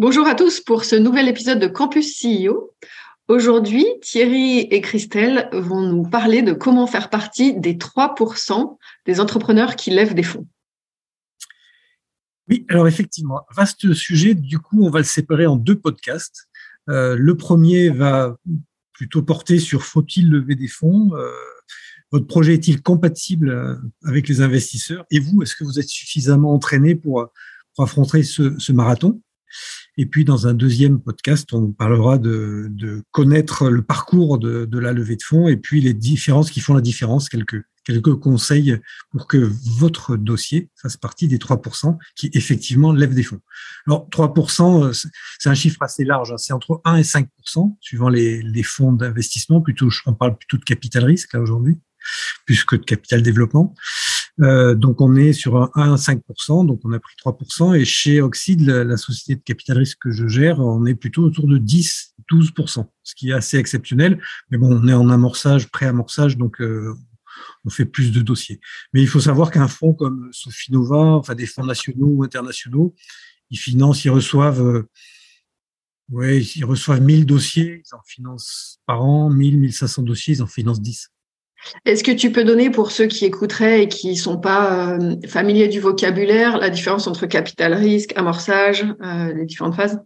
Bonjour à tous pour ce nouvel épisode de Campus CEO. Aujourd'hui, Thierry et Christelle vont nous parler de comment faire partie des 3% des entrepreneurs qui lèvent des fonds. Oui, alors effectivement, vaste sujet. Du coup, on va le séparer en deux podcasts. Euh, le premier va plutôt porter sur faut-il lever des fonds? Euh, Votre projet est-il compatible euh, avec les investisseurs? Et vous, est-ce que vous êtes suffisamment entraîné pour, affronter ce marathon? Et puis, dans un deuxième podcast, on parlera de, de connaître le parcours de, de, la levée de fonds et puis les différences qui font la différence, quelques, quelques conseils pour que votre dossier fasse partie des 3% qui effectivement lèvent des fonds. Alors, 3%, euh, c'est un chiffre assez large. Hein. C'est entre 1 et 5%, suivant les, les fonds d'investissement. Plutôt, on parle plutôt de capital risque là aujourd'hui, plus que de capital développement. Euh, donc on est sur un 1 à 5%, donc on a pris 3%. Et chez Oxide, la, société de capital risque que je gère, on est plutôt autour de 10-12%, ce qui est assez exceptionnel. Mais bon, on est en amorçage, pré-amorçage, donc euh, on fait plus de dossiers. Mais il faut savoir qu'un fonds comme Sofinova, enfin des fonds nationaux ou internationaux, ils financent, ils reçoivent... Euh, ils reçoivent 1000 dossiers, ils en financent par an, 1000, 1500 dossiers, ils en financent 10. Est-ce que tu peux donner pour ceux qui écouteraient et qui ne sont pas euh, familiers du vocabulaire la différence entre capital risque, amorçage, euh, les différentes phases?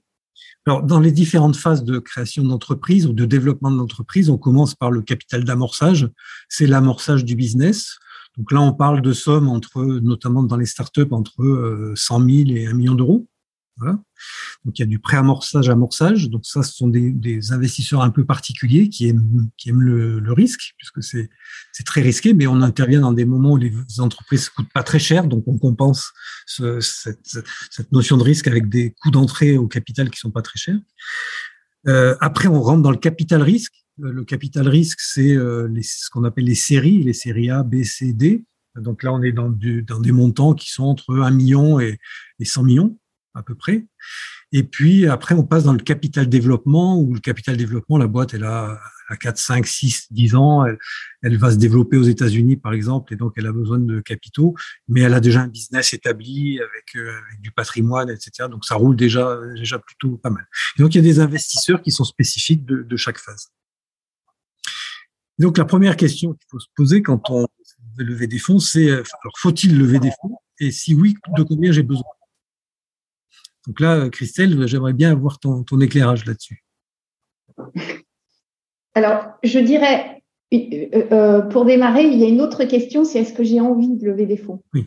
Alors, dans les différentes phases de création d'entreprise ou de développement de l'entreprise, on commence par le capital d'amorçage. C'est l'amorçage du business. Donc là, on parle de sommes entre, notamment dans les startups, entre 100 euh, 000 et 1 million d'euros. Voilà. Donc il y a du pré-amorçage, amorçage. Donc ça, ce sont des, investisseurs un peu particuliers qui aiment, le, risque, puisque c'est très risqué, mais on intervient dans des moments où les entreprises coûtent pas très cher, donc on compense ce, cette, notion de risque avec des coûts d'entrée au capital qui sont pas très chers. Euh, après, on rentre dans le capital risque. Euh, le capital risque, c'est euh, ce qu'on appelle les séries, les séries A, B, C, D. Donc là, on est dans des montants qui sont entre 1 million et, et 100 millions à peu près. Et puis après, on passe dans le capital développement, où le capital développement, la boîte, elle a, à 4, 5, 6, 10 ans, elle, va se développer aux États-Unis, par exemple, et donc elle a besoin de capitaux, mais elle a déjà un business établi avec, euh, du patrimoine, etc. Donc ça roule déjà, déjà plutôt pas mal. Et donc il y a des investisseurs qui sont spécifiques de, de chaque phase. donc la première question qu'il faut se poser quand on veut lever des fonds, c'est euh, alors faut-il lever des fonds? Et si oui, de combien j'ai besoin? Donc là, Christelle, j'aimerais bien avoir ton, éclairage là-dessus. Alors, je dirais, euh, euh, pour démarrer, il y a une autre question, c'est est-ce que j'ai envie de lever des fonds? Oui.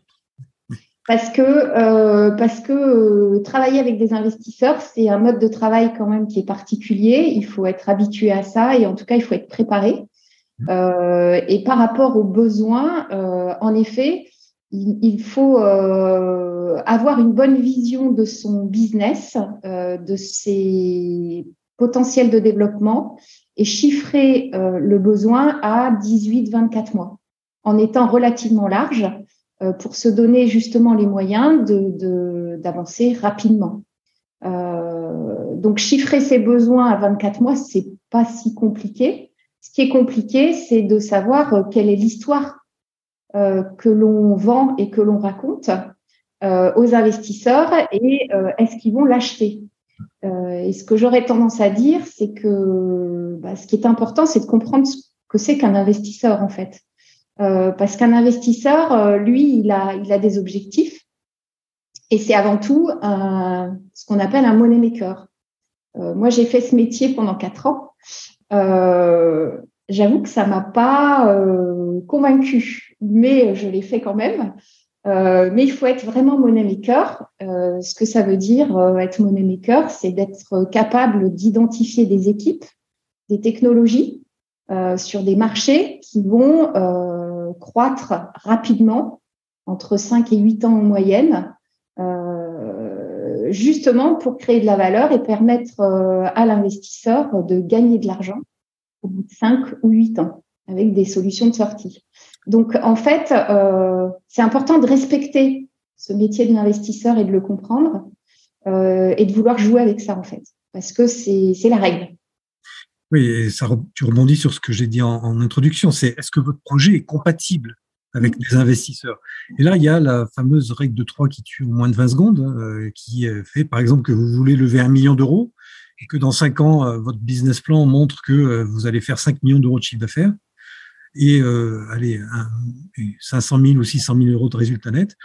Parce que, euh, parce que travailler avec des investisseurs, c'est un mode de travail quand même qui est particulier. Il faut être habitué à ça et en tout cas, il faut être préparé. Mmh. et par rapport aux besoins, en effet, il, faut euh, avoir une bonne vision de son business, euh, de ses potentiels de développement et chiffrer euh, le besoin à 18-24 mois en étant relativement large pour se donner justement les moyens d'avancer de, rapidement. donc chiffrer ses besoins à 24 mois, c'est pas si compliqué. Ce qui est compliqué, c'est de savoir quelle est l'histoire que l'on vend et que l'on raconte euh, aux investisseurs et euh, est-ce qu'ils vont l'acheter? Et ce que j'aurais tendance à dire, c'est que bah, ce qui est important, c'est de comprendre ce que c'est qu'un investisseur en fait. parce qu'un investisseur, lui, il a, il a des objectifs et c'est avant tout ce qu'on appelle un money maker. moi, j'ai fait ce métier pendant quatre ans. J'avoue que ça m'a pas euh, convaincue, mais je l'ai fait quand même. Euh, mais il faut être vraiment money maker. Euh, ce que ça veut dire euh, être money maker, c'est d'être capable d'identifier des équipes, des technologies euh, sur des marchés qui vont euh, croître rapidement, entre 5 et 8 ans en moyenne, justement pour créer de la valeur et permettre à l'investisseur de gagner de l'argent au bout de 5 ou 8 ans avec des solutions de sortie. Donc, en fait, euh, c'est important de respecter ce métier de l'investisseur et de le comprendre euh, et de vouloir jouer avec ça, en fait, parce que c'est la règle. Oui, et ça, tu rebondis sur ce que j'ai dit en, introduction, c'est est-ce que votre projet est compatible avec les investisseurs? Et là, il y a la fameuse règle de 3 qui tue en moins de 20 secondes, euh, qui fait, par exemple, que vous voulez lever un million d'euros et que dans 5 ans, votre business plan montre que vous allez faire 5 millions d'euros de chiffre d'affaires et euh, allez, 500 000 ou 600 000 euros de résultat net,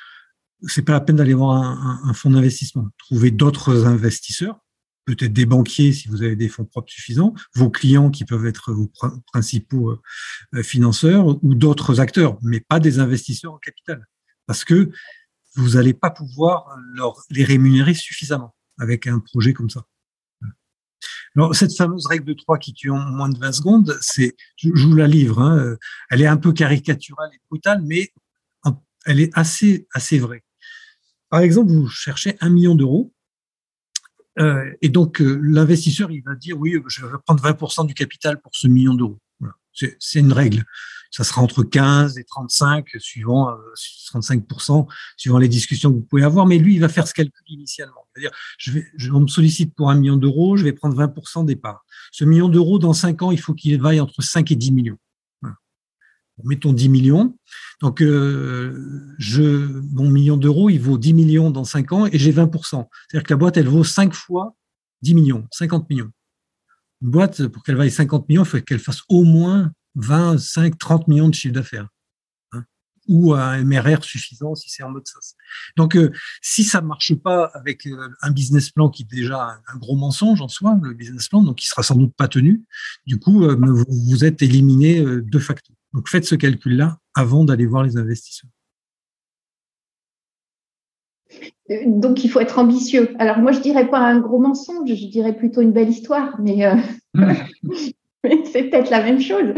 c'est pas la peine d'aller voir un, fonds d'investissement. Trouver d'autres investisseurs, peut-être des banquiers si vous avez des fonds propres suffisants, vos clients qui peuvent être vos principaux euh, financeurs ou d'autres acteurs, mais pas des investisseurs en capital, parce que vous n'allez pas pouvoir les rémunérer suffisamment avec un projet comme ça. Alors, cette fameuse règle de 3 qui tue en moins de 20 secondes, c'est, je, vous la livre, hein, elle est un peu caricaturale et brutale, mais elle est assez, assez vraie. Par exemple, vous cherchez un million d'euros, euh, et donc euh, l'investisseur, il va dire, oui, je vais prendre 20% du capital pour ce million d'euros. C'est une règle ça sera entre 15 et 35, suivant 35%, euh, suivant les discussions que vous pouvez avoir. Mais lui, il va faire ce calcul initialement. C'est-à-dire, je vais, on me sollicite pour un million d'euros, je vais prendre 20% des parts. Ce million d'euros, dans 5 ans, il faut qu'il vaille entre 5 et 10 millions. mettons 10 millions. Donc, euh, je, mon million d'euros, il vaut 10 millions dans 5 ans et j'ai 20%. C'est-à-dire que la boîte, elle vaut 5 fois 10 millions, 50 millions. Une boîte, pour qu'elle vaille 50 millions, il faut qu'elle fasse au moins 25, 30 millions de chiffre d'affaires. Hein, ou un MRR suffisant si c'est en mode SaaS. Donc, euh, si ça marche pas avec euh, un business plan qui est déjà un, gros mensonge en soi, le business plan, donc qui sera sans doute pas tenu, du coup, euh, vous, vous, êtes éliminé de facto. Donc, faites ce calcul-là avant d'aller voir les investisseurs. Donc, il faut être ambitieux. Alors, moi, je dirais pas un gros mensonge, je dirais plutôt une belle histoire, mais c'est peut-être la même chose.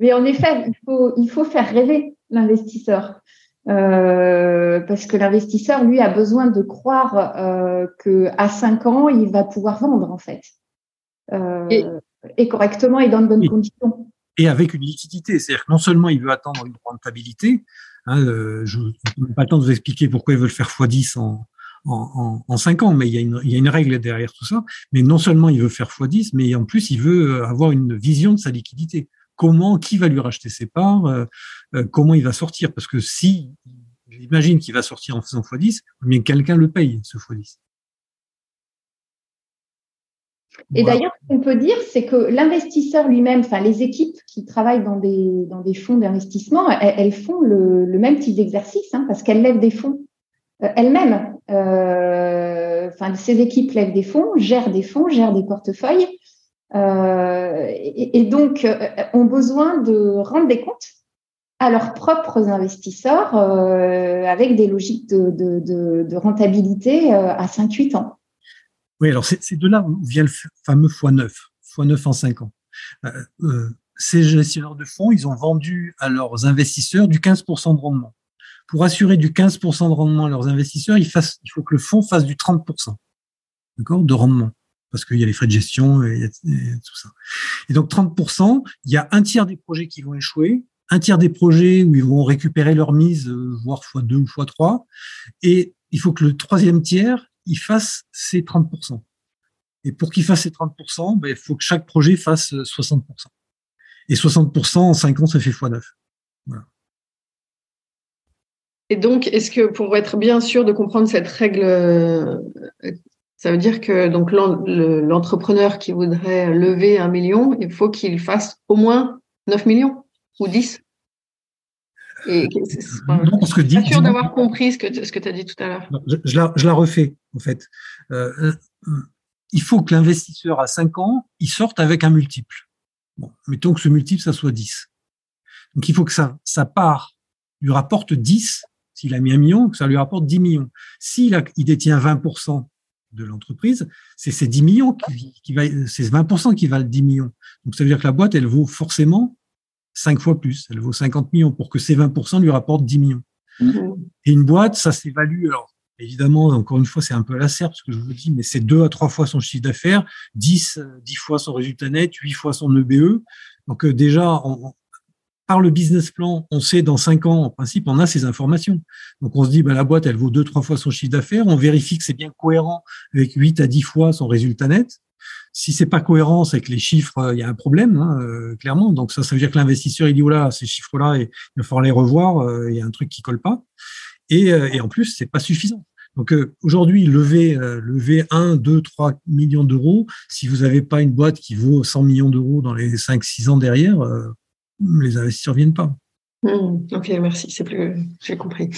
Mais en effet, il faut, il faut faire rêver l'investisseur. Euh, parce que l'investisseur, lui, a besoin de croire euh, qu'à 5 ans, il va pouvoir vendre, en fait. Euh, et, correctement et dans de bonnes conditions. Et avec une liquidité. C'est-à-dire que non seulement il veut attendre une rentabilité, hein, euh, je n'ai pas le temps de vous expliquer pourquoi il veut le faire x10 en, en, en, 5 ans, mais il y, a une, il y, a une, règle derrière tout ça. Mais non seulement il veut faire x10, mais en plus il veut euh, avoir une vision de sa liquidité. Comment, qui va lui racheter ses parts, euh, euh, comment il va sortir? Parce que si, j'imagine qu'il va sortir en faisant x10, bien quelqu'un le paye, ce x10. Et d'ailleurs, ce qu'on peut dire, c'est que l'investisseur lui-même, enfin les équipes qui travaillent dans des, dans des fonds d'investissement, elles, font le, le, même type d'exercice, hein, parce qu'elles lèvent des fonds elles-mêmes. Euh, enfin, ces équipes lèvent des fonds, gèrent des fonds, gèrent des portefeuilles, euh, et, donc euh, ont besoin de rendre des comptes à leurs propres investisseurs avec des logiques de, rentabilité à 5-8 ans. Oui, alors c'est de là où vient le fameux x9, x9 en 5 ans. ces gestionnaires de fonds, ils ont vendu à leurs investisseurs du 15% de rendement pour assurer du 15% de rendement à leurs investisseurs, il, faut que le fonds fasse du 30% d'accord, de rendement, parce qu'il y a les frais de gestion et, tout ça. Et donc 30%, il y a un tiers des projets qui vont échouer, un tiers des projets où ils vont récupérer leur mise, euh, voire x2 ou x3, et il faut que le troisième tiers, il fasse ses 30%. Et pour qu'il fasse ses 30%, ben, il faut que chaque projet fasse 60%. Et 60% en 5 ans, ça fait x9. Et donc, est-ce que pour être bien sûr de comprendre cette règle, euh, ça veut dire que donc l'entrepreneur qui voudrait lever un million, il faut qu'il fasse au moins 9 millions ou 10 et non, parce que sûr d'avoir compris ce que, ce que tu as dit tout à l'heure. Je, la, je, la, refais, en fait. Euh, euh, il faut que l'investisseur à 5 ans, il sorte avec un multiple. Bon, mettons que ce multiple, ça soit 10. Donc, il faut que ça, ça part lui rapporte 10 s'il a mis un million, ça lui rapporte 10 millions. S'il il détient 20% de l'entreprise, c'est ces 10 millions qui, qui va, c'est 20% qui valent 10 millions. Donc ça veut dire que la boîte, elle vaut forcément 5 fois plus. Elle vaut 50 millions pour que ces 20% lui rapportent 10 millions. Mmh. Et une boîte, ça s'évalue. Alors, Évidemment, encore une fois, c'est un peu à la serpe ce que je vous dis, mais c'est deux à trois fois son chiffre d'affaires, 10, 10 fois son résultat net, 8 fois son EBE. Donc euh, déjà, par le business plan, on sait dans cinq ans, en principe, on a ces informations. Donc on se dit, ben, la boîte, elle vaut deux, trois fois son chiffre d'affaires. On vérifie que c'est bien cohérent avec 8 à 10 fois son résultat net. Si c'est pas cohérent, c'est que les chiffres, euh, il y a un problème, hein, euh, clairement. Donc ça, ça veut dire que l'investisseur, il dit, là, ces chiffres-là, il va falloir les revoir, il y a un truc qui colle pas. Et, en plus, c'est pas suffisant. Donc aujourd'hui, lever, lever 1, 2, 3 millions d'euros, si vous n'avez pas une boîte qui vaut 100 millions d'euros dans les 5-6 ans derrière, les investisseurs ne viennent pas. Mmh, ok, merci, c'est plus, j'ai compris.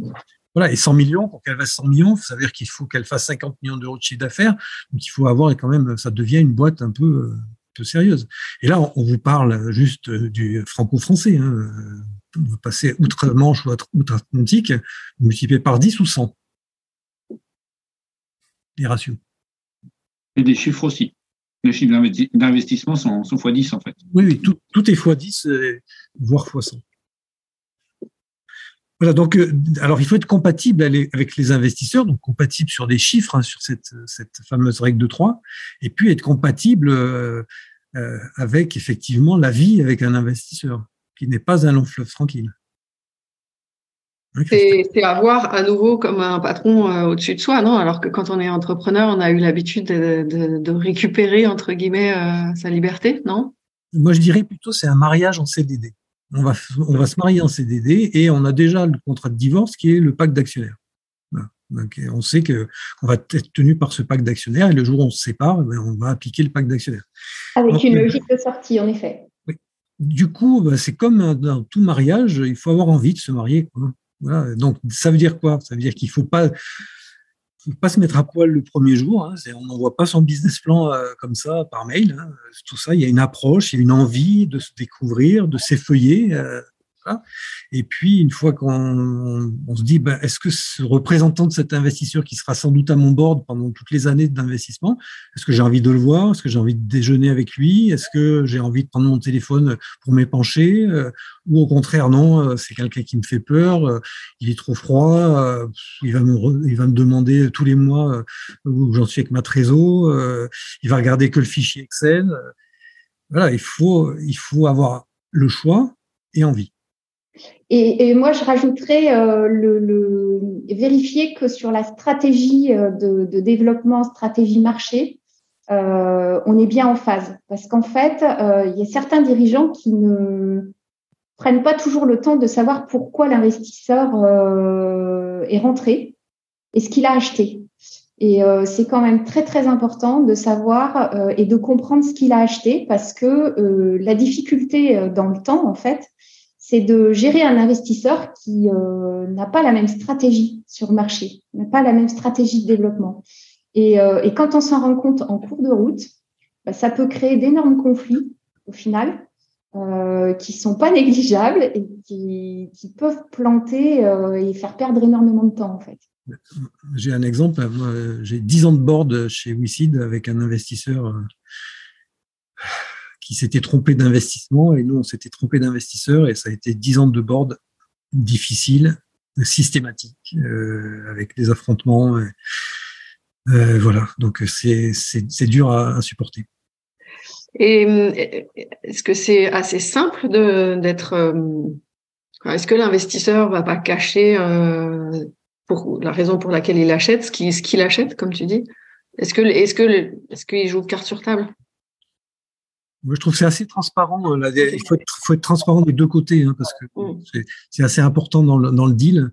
voilà, et 100 millions, pour qu'elle fasse 100 millions, ça veut dire qu'il faut qu'elle fasse 50 millions d'euros de chiffre d'affaires. Donc il faut avoir quand même, ça devient une boîte un peu, peu sérieuse. Et là, on, vous parle juste du franco-français. Hein. Vous passez outre-Manche ou outre-Atlantique, vous multipliez par 10 ou 100 les ratios. Et des chiffres aussi les chiffres d'investissement sont, sont x10 en fait. Oui, oui tout, tout, est x10, euh, voire x100. Voilà, donc, euh, alors il faut être compatible avec les investisseurs, donc compatible sur des chiffres, hein, sur cette, cette, fameuse règle de 3, et puis être compatible euh, avec effectivement la vie avec un investisseur, qui n'est pas un long fleuve tranquille. C'est avoir à nouveau comme un patron euh, au-dessus de soi, non? Alors que quand on est entrepreneur, on a eu l'habitude de, récupérer, entre guillemets, euh, sa liberté, non? Moi, je dirais plutôt c'est un mariage en CDD. On va, on va se marier en CDD et on a déjà le contrat de divorce qui est le pacte d'actionnaires. Donc, on sait que qu'on va être tenu par ce pacte d'actionnaires et le jour où on se sépare, ben, on va appliquer le pacte d'actionnaires. Avec une logique de sortie, en effet. Du coup, bah, c'est comme dans tout mariage, il faut avoir envie de se marier. Donc, ça veut dire quoi? Ça veut dire qu'il ne faut pas, faut pas se mettre à poil le premier jour. Hein. On n'envoie pas son business plan euh, comme ça par mail. Hein. Tout ça, il y a une approche, il y a une envie de se découvrir, de s'effeuiller. Euh, et puis, une fois qu'on se dit, ben, est-ce que ce représentant de cet investisseur qui sera sans doute à mon board pendant toutes les années d'investissement, est-ce que j'ai envie de le voir? Est-ce que j'ai envie de déjeuner avec lui? Est-ce que j'ai envie de prendre mon téléphone pour m'épancher? Euh, Ou au contraire, non, euh, c'est quelqu'un qui me fait peur, euh, il est trop froid, il va me, demander tous les mois où j'en suis avec ma trésor, il va regarder que le fichier Excel. Voilà, il faut avoir le choix et envie. Et, moi, je rajouterais euh, le, vérifier que sur la stratégie euh, de, développement, stratégie marché, euh, on est bien en phase. Parce qu'en fait, il y a certains dirigeants qui ne prennent pas toujours le temps de savoir pourquoi l'investisseur est rentré et ce qu'il a acheté. Et c'est quand même très très important de savoir et de comprendre ce qu'il a acheté parce que la difficulté dans le temps, en fait, c'est de gérer un investisseur qui euh, n'a pas la même stratégie sur le marché, n'a pas la même stratégie de développement. Et, euh, quand on s'en rend compte en cours de route, bah, ça peut créer d'énormes conflits au final, euh, qui sont pas négligeables et qui, peuvent planter euh, et faire perdre énormément de temps en fait. J'ai un exemple. J'ai 10 ans de board chez WeSeed avec un investisseur qui s'était trompé d'investissement et nous, on s'était trompé d'investisseur et ça a été dix ans de board difficiles, systématiques, euh, avec des affrontements. Euh, voilà, donc c'est dur à, supporter. Et est-ce que c'est assez simple d'être. Euh, est-ce que l'investisseur va pas cacher pour la raison pour laquelle il achète ce qu'il achète, comme tu dis? Est-ce que est-ce que est-ce qu'il joue carte sur table? Moi, je trouve que c'est assez transparent. Euh, il faut être, transparent des deux côtés, hein, parce que mm. c'est assez important dans le, dans le deal.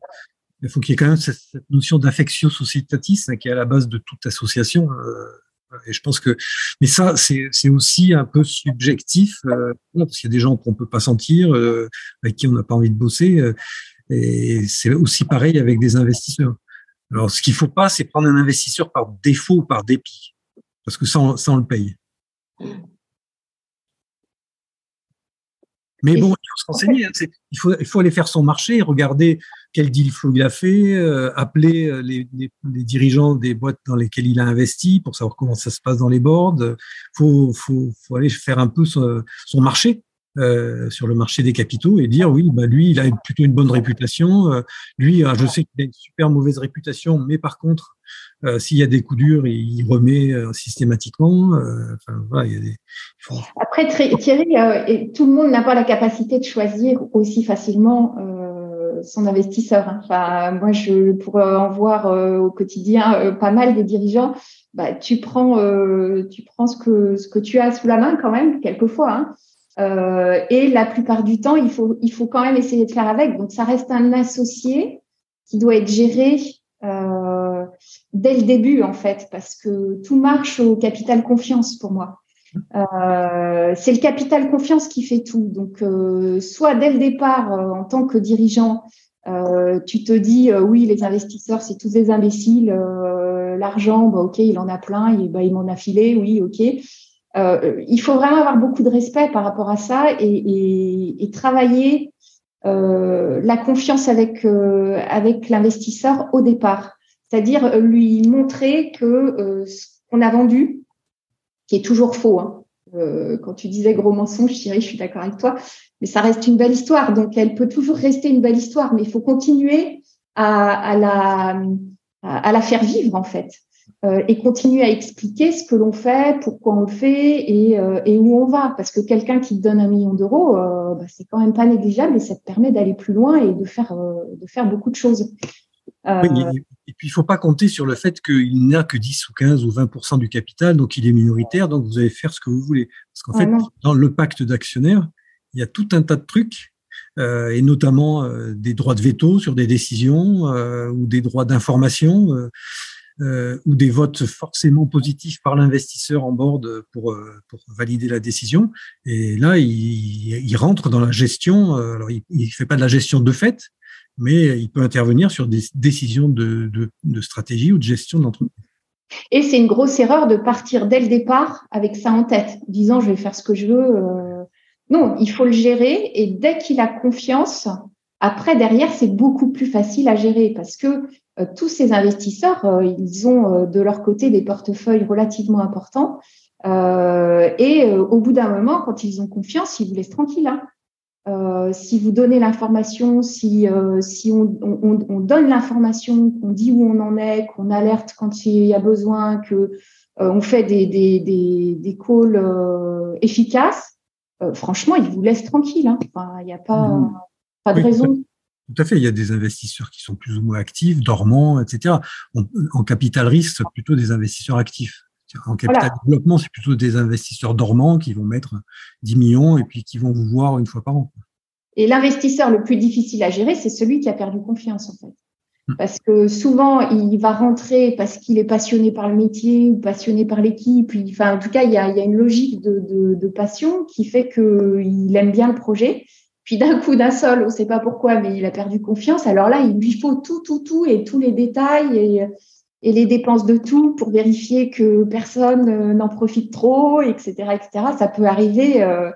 Il faut qu'il y ait quand même cette, notion d'affectio societatis hein, qui est à la base de toute association. Euh, et je pense que, mais ça, c'est aussi un peu subjectif, euh, parce qu'il y a des gens qu'on peut pas sentir, avec qui on n'a pas envie de bosser. et c'est aussi pareil avec des investisseurs. Alors, ce qu'il faut pas, c'est prendre un investisseur par défaut ou par dépit, parce que ça, on, ça, on le paye. Mais bon, il faut se renseigner. Hein, il, faut, il faut aller faire son marché, regarder quel deal flow il a fait, euh, appeler euh, les, dirigeants des boîtes dans lesquelles il a investi pour savoir comment ça se passe dans les boards. Il faut, faut, faut, aller faire un peu son, marché euh, sur le marché des capitaux et dire oui, bah lui, il a plutôt une bonne réputation. Euh, lui, ah, je sais qu'il a une super mauvaise réputation, mais par contre, euh, s'il y a des coups durs, il remet systématiquement. Il. Après, Thierry, tout le monde n'a pas la capacité de choisir aussi facilement son investisseur. Hein. Moi, je pourrais en voir au quotidien pas mal des dirigeants. Bah, tu prends, tu prends ce que tu as sous la main quand même quelquefois. Hein. Euh, et la plupart du temps, il faut, quand même essayer de faire avec. Donc, ça reste un associé qui doit être géré euh, dès le début, en fait, parce que tout marche au capital confiance pour moi. Euh, c'est le capital confiance qui fait tout. Donc, euh, soit dès le départ, euh, en tant que dirigeant, tu te dis oui, les investisseurs, c'est tous des imbéciles. L'argent, bah, ok, il en a plein, il, bah, il m'en a filé, oui, ok. Euh, il faut vraiment avoir beaucoup de respect par rapport à ça et, travailler euh, la confiance avec euh, avec l'investisseur au départ, c'est-à-dire lui montrer que ce qu'on a vendu, qui est toujours faux. Hein. quand tu disais gros mensonge, Thierry, je suis d'accord avec toi, mais ça reste une belle histoire, donc elle peut toujours rester une belle histoire, mais il faut continuer à, la faire vivre en fait. Euh, et continuer à expliquer ce que l'on fait, pourquoi on le fait et, euh, où on va. Parce que quelqu'un qui te donne un million d'euros, euh, bah, c'est quand même pas négligeable et ça te permet d'aller plus loin et de faire beaucoup de choses. Et puis, il faut pas compter sur le fait qu'il n'a que 10 ou 15 ou 20% du capital, donc il est minoritaire, donc vous allez faire ce que vous voulez. Parce qu'en fait, dans le pacte d'actionnaires, il y a tout un tas de trucs euh, et notamment des droits de veto sur des décisions euh, ou des droits d'information euh, ou des votes forcément positifs par l'investisseur en board pour, euh, pour valider la décision. Et là, il, il rentre dans la gestion. Euh, alors, il ne fait pas de la gestion de fait, mais il peut intervenir sur des décisions de, stratégie ou de gestion d'entreprise. Et c'est une grosse erreur de partir dès le départ avec ça en tête, disant je vais faire ce que je veux. Non, il faut le gérer et dès qu'il a confiance, après derrière c'est beaucoup plus facile à gérer parce que euh, tous ces investisseurs, euh, ils ont euh, de leur côté des portefeuilles relativement importants. et au bout d'un moment, quand ils ont confiance, ils vous laissent tranquille. Hein. Si vous donnez l'information, si, si on, on, donne l'information, qu'on dit où on en est, qu'on alerte quand il y a besoin, que on fait des, des, des, des calls efficaces, franchement, ils vous laissent tranquille. Hein. Il n'y a pas, mmh. pas de raison. Tout à fait. Il y a des investisseurs qui sont plus ou moins actifs, dormants, etc. en capital risque, c'est plutôt des investisseurs actifs. En capital développement, c'est plutôt des investisseurs dormants qui vont mettre 10 millions et puis qui vont vous voir une fois par an. Et l'investisseur le plus difficile à gérer, c'est celui qui a perdu confiance, en fait. Hmm. Parce que souvent, il va rentrer parce qu'il est passionné par le métier ou passionné par l'équipe. Enfin, en tout cas, il y a, il y a une logique de, de, de passion qui fait qu'il aime bien le projet. Puis d'un coup, d'un seul, on ne sait pas pourquoi, mais il a perdu confiance. Alors là, il lui faut tout, tout, tout et tous les détails et, et les dépenses de tout pour vérifier que personne euh, n'en profite trop, etc., etc. Ça peut arriver euh,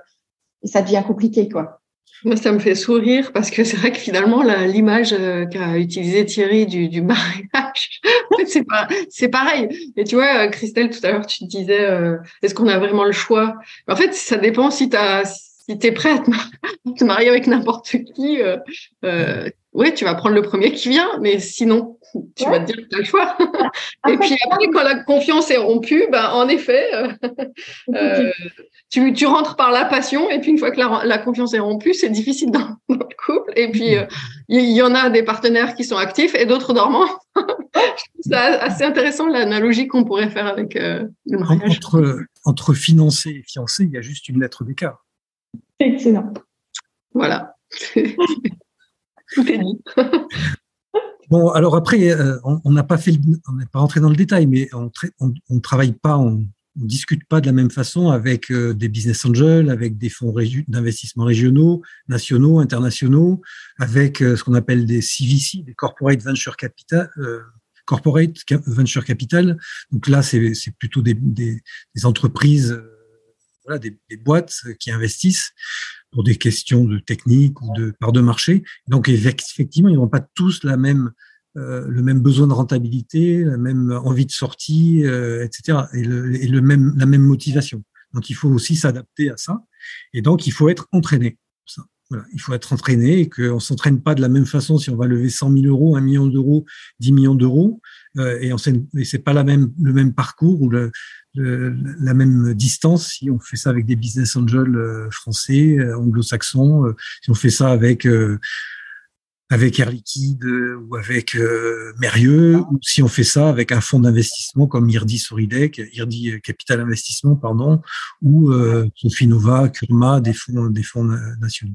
et ça devient compliqué, quoi. Moi, ça me fait sourire parce que c'est vrai que finalement, l'image euh, qu'a utilisé Thierry du, mariage, c'est pareil. Et tu vois, Christelle, tout à l'heure, tu disais, est-ce qu'on a vraiment le choix? En fait, ça dépend si tu es prêt à te, marier avec n'importe qui, oui, tu vas prendre le premier qui vient, mais sinon, tu vas te dire que tu as le choix. Et puis après, quand la confiance est rompue, ben, en effet, euh, tu, tu, rentres par la passion, et puis une fois que la, confiance est rompue, c'est difficile dans, le couple. Et puis, il y, en a des partenaires qui sont actifs et d'autres dormants. c'est assez intéressant l'analogie qu'on pourrait faire avec le mariage. Entre, entre fiancé et fiancé, il y a juste une lettre d'écart. Excellent. Voilà. Bon, alors après, euh, on n'a pas fait, on n'est pas rentré dans le détail, mais on ne travaille pas, on ne discute pas de la même façon avec euh, des business angels, avec des fonds d'investissement régionaux, nationaux, internationaux, avec euh, ce qu'on appelle des CVC, des corporate venture capital. corporate venture capital. Donc là, c'est plutôt des entreprises des, boîtes qui investissent pour des questions de technique ou de part de marché. Donc effectivement, ils n'ont pas tous la même euh, le même besoin de rentabilité, la même envie de sortie, euh, etc. Et, le, même la même motivation. Donc il faut aussi s'adapter à ça. Et donc, il faut être entraîné. Voilà, il faut être entraîné et qu'on s'entraîne pas de la même façon si on va lever 100 000 euros, 1 million d'euros, 10 millions d'euros, euh, et, et c'est pas la même, le même parcours ou le, la même distance si on fait ça avec des business angels euh, français, euh, anglo-saxons, euh, si on fait ça avec avec Air Liquide ou avec euh, Mérieux, ou si on fait ça avec un fonds d'investissement comme IRDI Soridec, IRDI Capital Investissement, pardon, ou euh, Sofinova, Kurma, des fonds, des fonds nationaux.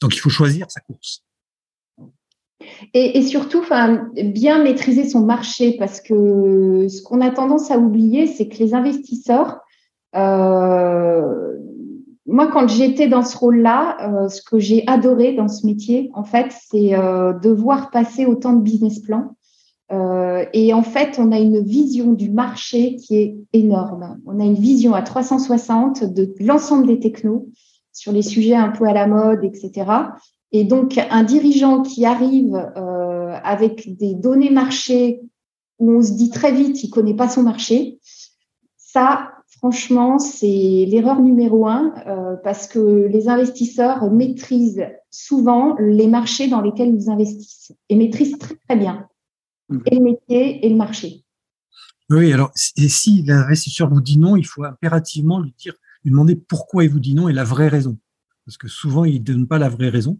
Donc il faut choisir sa course. Et, surtout, bien maîtriser son marché, parce que ce qu'on a tendance à oublier, c'est que les investisseurs euh, moi, quand j'étais dans ce rôle-là, euh, ce que j'ai adoré dans ce métier, en fait, c'est euh, de voir passer autant de business plans. Et en fait, on a une vision du marché qui est énorme. On a une vision à 360 de l'ensemble des technos sur les sujets un peu à la mode, etc. Et donc, un dirigeant qui arrive avec des données marché où on se dit très vite, il connaît pas son marché, ça, Franchement, c'est l'erreur numéro un euh, parce que les investisseurs maîtrisent souvent les marchés dans lesquels ils investissent et maîtrisent très très bien mmh. et le métier et le marché. Oui, alors et si l'investisseur vous dit non, il faut impérativement lui dire, lui demander pourquoi il vous dit non et la vraie raison, parce que souvent il ne donne pas la vraie raison.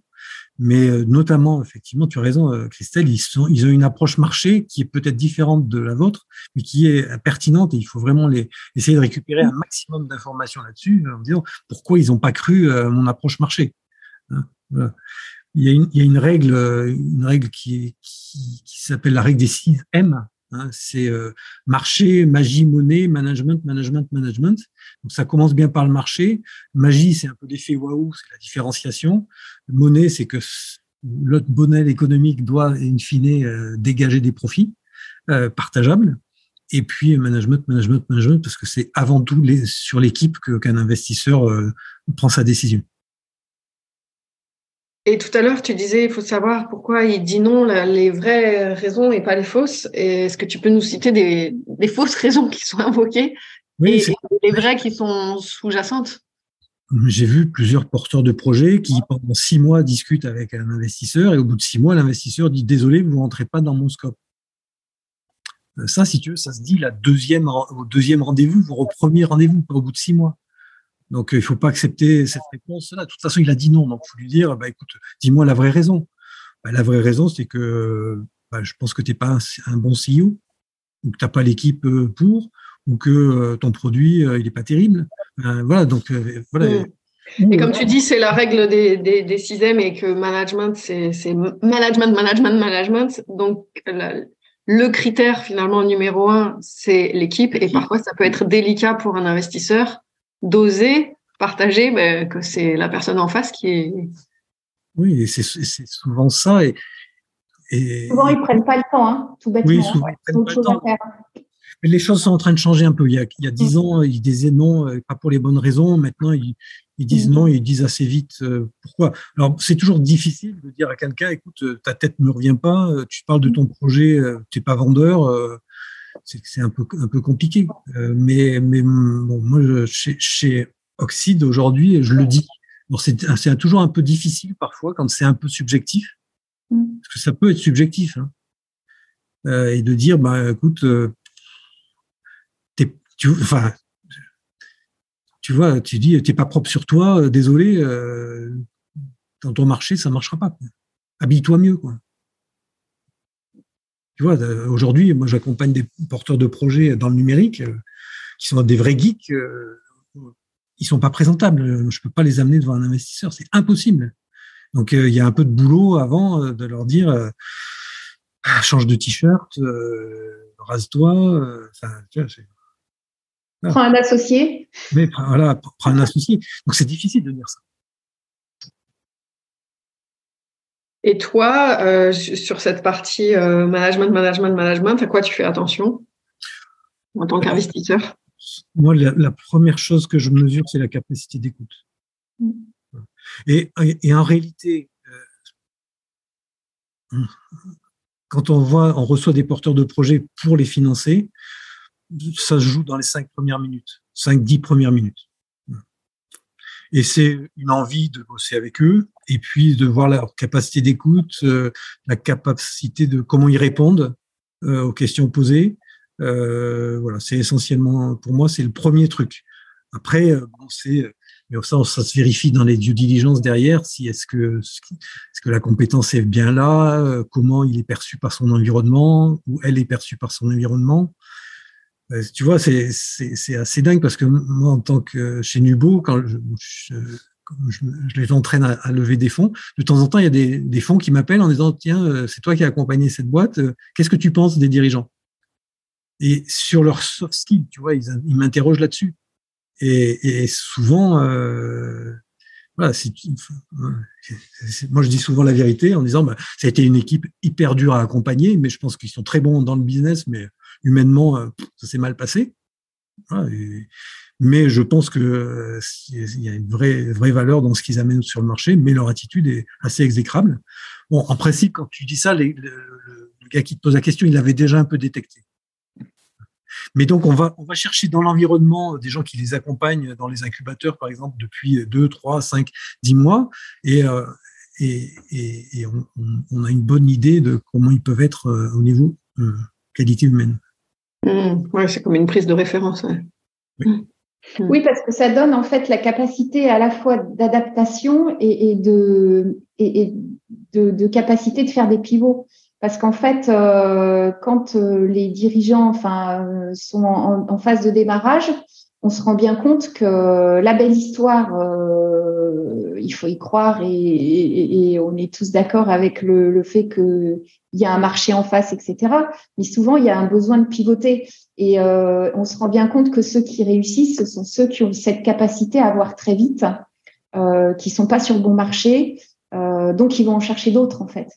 Mais euh, notamment, effectivement, tu as raison, euh, Christelle, ils, ils ont une approche marché qui est peut-être différente de la vôtre, mais qui est pertinente et il faut vraiment essayer de récupérer un maximum d'informations là-dessus en disant pourquoi ils n'ont pas cru mon approche marché. Hein, il, y a une, règle, une règle qui, qui, qui s'appelle la règle des 6 M, Hein, c'est euh, marché, magie, monnaie, management, management, management. Donc ça commence bien par le marché. Magie, c'est un peu l'effet waouh, c'est la différenciation. Monnaie, c'est que l'autre bonnet économique doit, in fine, euh, dégager des profits euh, partageables. Et puis management, management, management, parce que c'est avant tout sur l'équipe qu'un investisseur prend sa décision. Et tout à l'heure, tu disais, il faut savoir pourquoi il dit non, les vraies raisons et pas les fausses. Est-ce que tu peux nous citer des, fausses raisons qui sont invoquées oui, et, les vraies qui sont sous-jacentes? J'ai vu plusieurs porteurs de projets qui, pendant six mois, discutent avec un investisseur et au bout de six mois, l'investisseur dit désolé, vous ne rentrez pas dans mon scope. Euh, ça, si tu veux, ça se dit la deuxième, au deuxième rendez-vous, au premier rendez-vous, pas au bout de six mois. Donc, il ne faut pas accepter cette réponse-là. De toute façon, il a dit non. Donc, il faut lui dire, bah, écoute, dis-moi la vraie raison. Bah, la vraie raison, c'est que bah, je pense que tu n'es pas un, bon CEO, ou que tu n'as pas l'équipe euh, pour, ou que euh, ton produit, euh, il n'est pas terrible. voilà, donc, voilà. Mm. Et comme tu dis, c'est la règle des, des, des et que management, c'est management, management, management. Donc, le critère finalement numéro un, c'est l'équipe. Et parfois, ça peut être délicat pour un investisseur d'oser partager ben, que c'est la personne en face qui est. Oui, c'est souvent ça. Et, et, souvent, ils ne prennent pas le temps, hein, tout bêtement. Oui, souvent, ils prennent pas le temps. Mais les choses sont en train de changer un peu. Il y a, il y a dix mm. ans, ils disaient non, euh, pas pour les bonnes raisons. Maintenant, ils, ils disent mm. non, ils disent assez vite euh, pourquoi. Alors, c'est toujours difficile de dire à quelqu'un, écoute, euh, ta tête ne me revient pas, tu parles de ton projet, tu n'es pas vendeur c'est un peu un peu compliqué. Euh, mais mais bon, moi chez, chez Oxide aujourd'hui, je le dis. c'est toujours un peu difficile parfois quand c'est un peu subjectif, mm. parce que ça peut être subjectif. Hein. Euh, et de dire, bah écoute, euh, tu, enfin, tu vois, tu dis, t'es pas propre sur toi, désolé, dans ton marché, ça marchera pas. Habille-toi mieux, quoi. Tu vois, euh, aujourd'hui, moi, j'accompagne des porteurs de projets dans le numérique euh, qui sont des vrais geeks. Euh, ils sont pas présentables. Je peux pas les amener devant un investisseur. C'est impossible. Donc, il y a un peu de boulot avant de leur dire change de t-shirt, rase-toi. prends un associé. Mais voilà, prends un associé. Donc, c'est difficile de dire ça. Et toi, euh, sur cette partie euh, management, management, management, à quoi tu fais attention en tant qu'investisseur Moi, la, première chose que je mesure, c'est la capacité d'écoute. Mm. Et, en réalité, euh, quand on voit, on reçoit des porteurs de projets pour les financer, ça se joue dans les cinq premières minutes, cinq, dix premières minutes. Et c'est une envie de bosser avec eux, et puis de voir leur capacité d'écoute, euh, la capacité de comment ils répondent euh, aux questions posées. Euh, voilà, c'est essentiellement pour moi, c'est le premier truc. Après, c'est mais ça, ça se vérifie dans les due diligence derrière, si est-ce que, est-ce que la compétence est bien là, comment il est perçu par son environnement, ou elle est perçue par son environnement. Tu vois, c'est, c'est, assez dingue parce que moi, en tant que chez Nubo, quand je, les entraîne à, lever des fonds, de temps en temps, il y a des, fonds qui m'appellent en disant, tiens, euh, c'est toi qui as accompagné cette boîte, euh, qu'est-ce que tu penses des dirigeants? Et sur leur soft skills, tu vois, ils, m'interrogent là-dessus. Et, souvent, euh, moi je dis souvent la vérité en disant, bah, ça a été une équipe hyper dure à accompagner, mais je pense qu'ils sont très bons dans le business, mais humainement, ça s'est mal passé. Mais je pense que euh, il y a une vraie, vraie valeur dans ce qu'ils amènent sur le marché, mais leur attitude est assez exécrable. Bon, en principe, quand tu dis ça, le, gars qui te pose la question, il l'avait déjà un peu détecté. Mais donc, on va, on va chercher dans l'environnement des gens qui les accompagnent dans les incubateurs, par exemple, depuis 2, 3, 5, 10 mois. Et, euh, et, et, on, on, a une bonne idée de comment ils peuvent être au niveau qualité humaine. Mmh. ouais, c'est comme une prise de référence. Mmh. Oui. parce que ça donne en fait la capacité à la fois d'adaptation et, de, et, de, capacité de faire des pivots. Parce qu'en fait, euh, quand euh, les dirigeants enfin, euh, sont en, phase de démarrage, on se rend bien compte que la belle histoire, il faut y croire et, on est tous d'accord avec le, le fait qu'il y a un marché en face, etc. Mais souvent, il y a un besoin de pivoter. Et euh, on se rend bien compte que ceux qui réussissent, ce sont ceux qui ont cette capacité à voir très vite, euh, qui sont pas sur le bon marché, euh, donc ils vont en chercher d'autres en fait.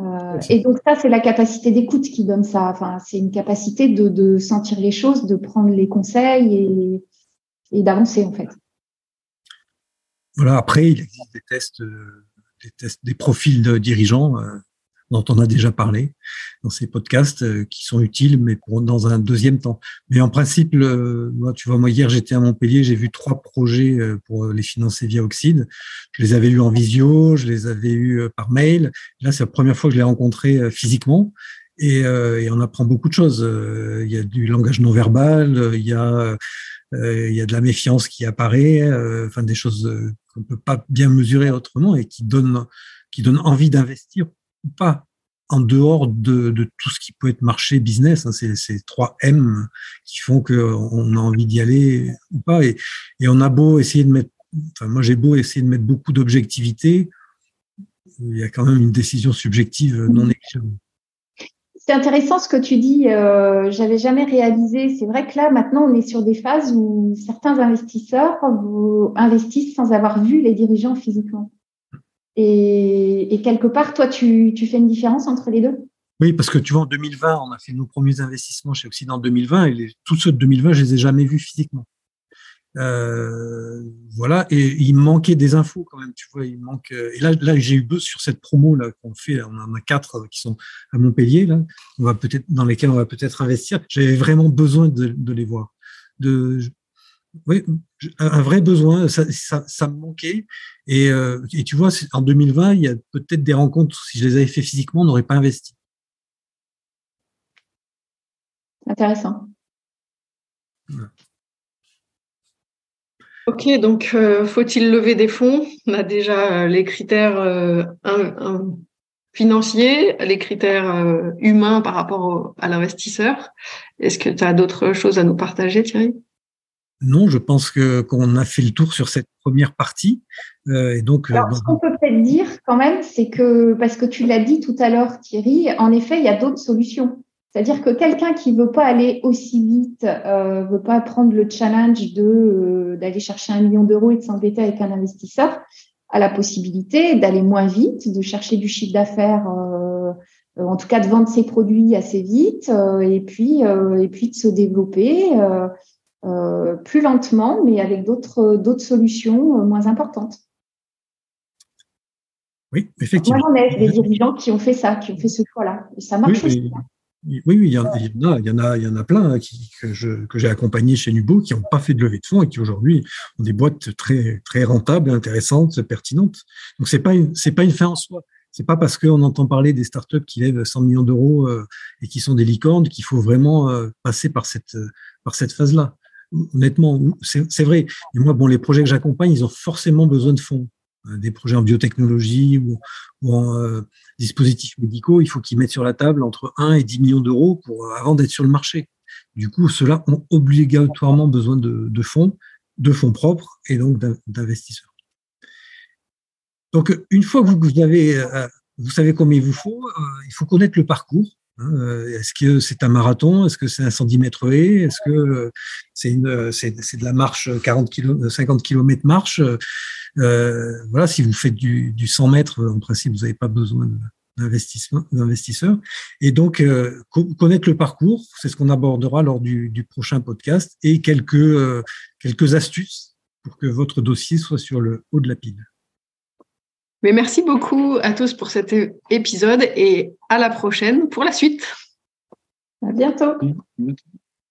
Euh, et donc ça, c'est la capacité d'écoute qui donne ça. Enfin, c'est une capacité de, de, sentir les choses, de prendre les conseils et, et d'avancer en fait. Voilà, après, il existe des tests, euh, des, tests, des profils de dirigeants euh, dont on a déjà parlé dans ces podcasts euh, qui sont utiles, mais pour, dans un deuxième temps. Mais en principe, moi, tu vois, moi hier j'étais à Montpellier, j'ai vu trois projets pour les financer via Oxide. Je les avais eus en visio, je les avais eus par mail. Là, c'est la première fois que je les rencontrés physiquement. Et, et, on apprend beaucoup de choses. Il y a du langage non verbal, il y a euh, il y a de la méfiance qui apparaît, euh, enfin des choses euh, qu'on peut pas bien mesurer autrement et qui donnent qui donnent envie d'investir ou pas en dehors de, tout ce qui peut être marché business. Hein, ces trois M qui font qu'on a envie d'y aller ou pas. Et, on a beau essayer de mettre, enfin moi j'ai beau essayer de mettre beaucoup d'objectivité, il y a quand même une décision subjective non négligeable. C'est intéressant ce que tu dis. Euh, J'avais jamais réalisé. C'est vrai que là, maintenant, on est sur des phases où certains investisseurs investissent sans avoir vu les dirigeants physiquement. Et, quelque part, toi, tu, fais une différence entre les deux? Oui, parce que tu vois, en 2020, on a fait nos premiers investissements chez Occident 2020 et tous ceux de 2020, je les ai jamais vus physiquement. Euh, voilà, et il manquait des infos quand même, tu vois, il manque. Euh, et là, là j'ai eu buzz sur cette promo là qu'on fait. On en a quatre euh, qui sont à Montpellier. On va peut-être dans lesquels on va peut-être investir. J'avais vraiment besoin de, les voir. Oui, un vrai besoin. Ça, ça, ça me manquait. Et, et tu vois, en 2020, il y a peut-être des rencontres. Si je les avais fait physiquement, on n'aurait pas investi. Intéressant. Ok, donc euh, faut-il lever des fonds? On a déjà euh, les critères euh, financiers, les critères humains par rapport à l'investisseur. Est-ce que tu as d'autres choses à nous partager, Thierry? Non, je pense que qu'on a fait le tour sur cette première partie. et donc, Alors, ce qu'on peut peut-être dire quand même, c'est que parce que tu l'as dit tout à l'heure, Thierry, en effet, il y a d'autres solutions. C'est-à-dire que quelqu'un qui veut pas aller aussi vite, euh, veut pas prendre le challenge de euh, d'aller chercher un million d'euros et de s'embêter avec un investisseur, a la possibilité d'aller moins vite, de chercher du chiffre d'affaires, euh, en tout cas de vendre ses produits assez vite, euh, et puis et puis de se développer plus lentement, mais avec d'autres d'autres solutions moins importantes. Oui, effectivement. Moi, j'en ai des dirigeants qui ont fait ça, qui ont fait ce choix-là, et ça marche aussi. Oui, oui, il y en a, il y en a, il y en a, plein hein, qui, que, je, que j'ai accompagnés chez Nubo qui n'ont pas fait de levée de fonds et qui aujourd'hui ont des boîtes très, très rentables, intéressantes, pertinentes. Donc c'est pas une, c'est pas une fin en soi. C'est pas parce qu'on entend parler des startups qui lèvent 100 millions d'euros euh, et qui sont des licornes qu'il faut vraiment euh, passer par cette, par cette phase-là. Honnêtement, c'est, vrai. Et moi, les projets que j'accompagne, ils ont forcément besoin de fonds. Euh, des projets en biotechnologie ou, en euh, dispositifs médicaux, il faut qu'ils mettent sur la table entre 1 et 10 millions d'euros euh, avant d'être sur le marché. Du coup, ceux-là ont obligatoirement besoin de, fonds, de fonds propres et donc d'investisseurs. Donc, une fois que vous, avez, vous savez combien il vous faut, il faut connaître le parcours. Hein, est-ce que c'est un marathon? Est-ce que c'est un 110 mètres haie Est-ce que c'est une c'est, de la marche 40 km, 50 km marche? Euh, voilà, si vous faites du, du 100 mètres, en principe, vous n'avez pas besoin d'investisseurs. Et donc, euh, connaître le parcours, c'est ce qu'on abordera lors du, du, prochain podcast, et quelques, euh, quelques astuces pour que votre dossier soit sur le haut de la pile. Mais merci beaucoup à tous pour cet épisode et à la prochaine pour la suite. À bientôt.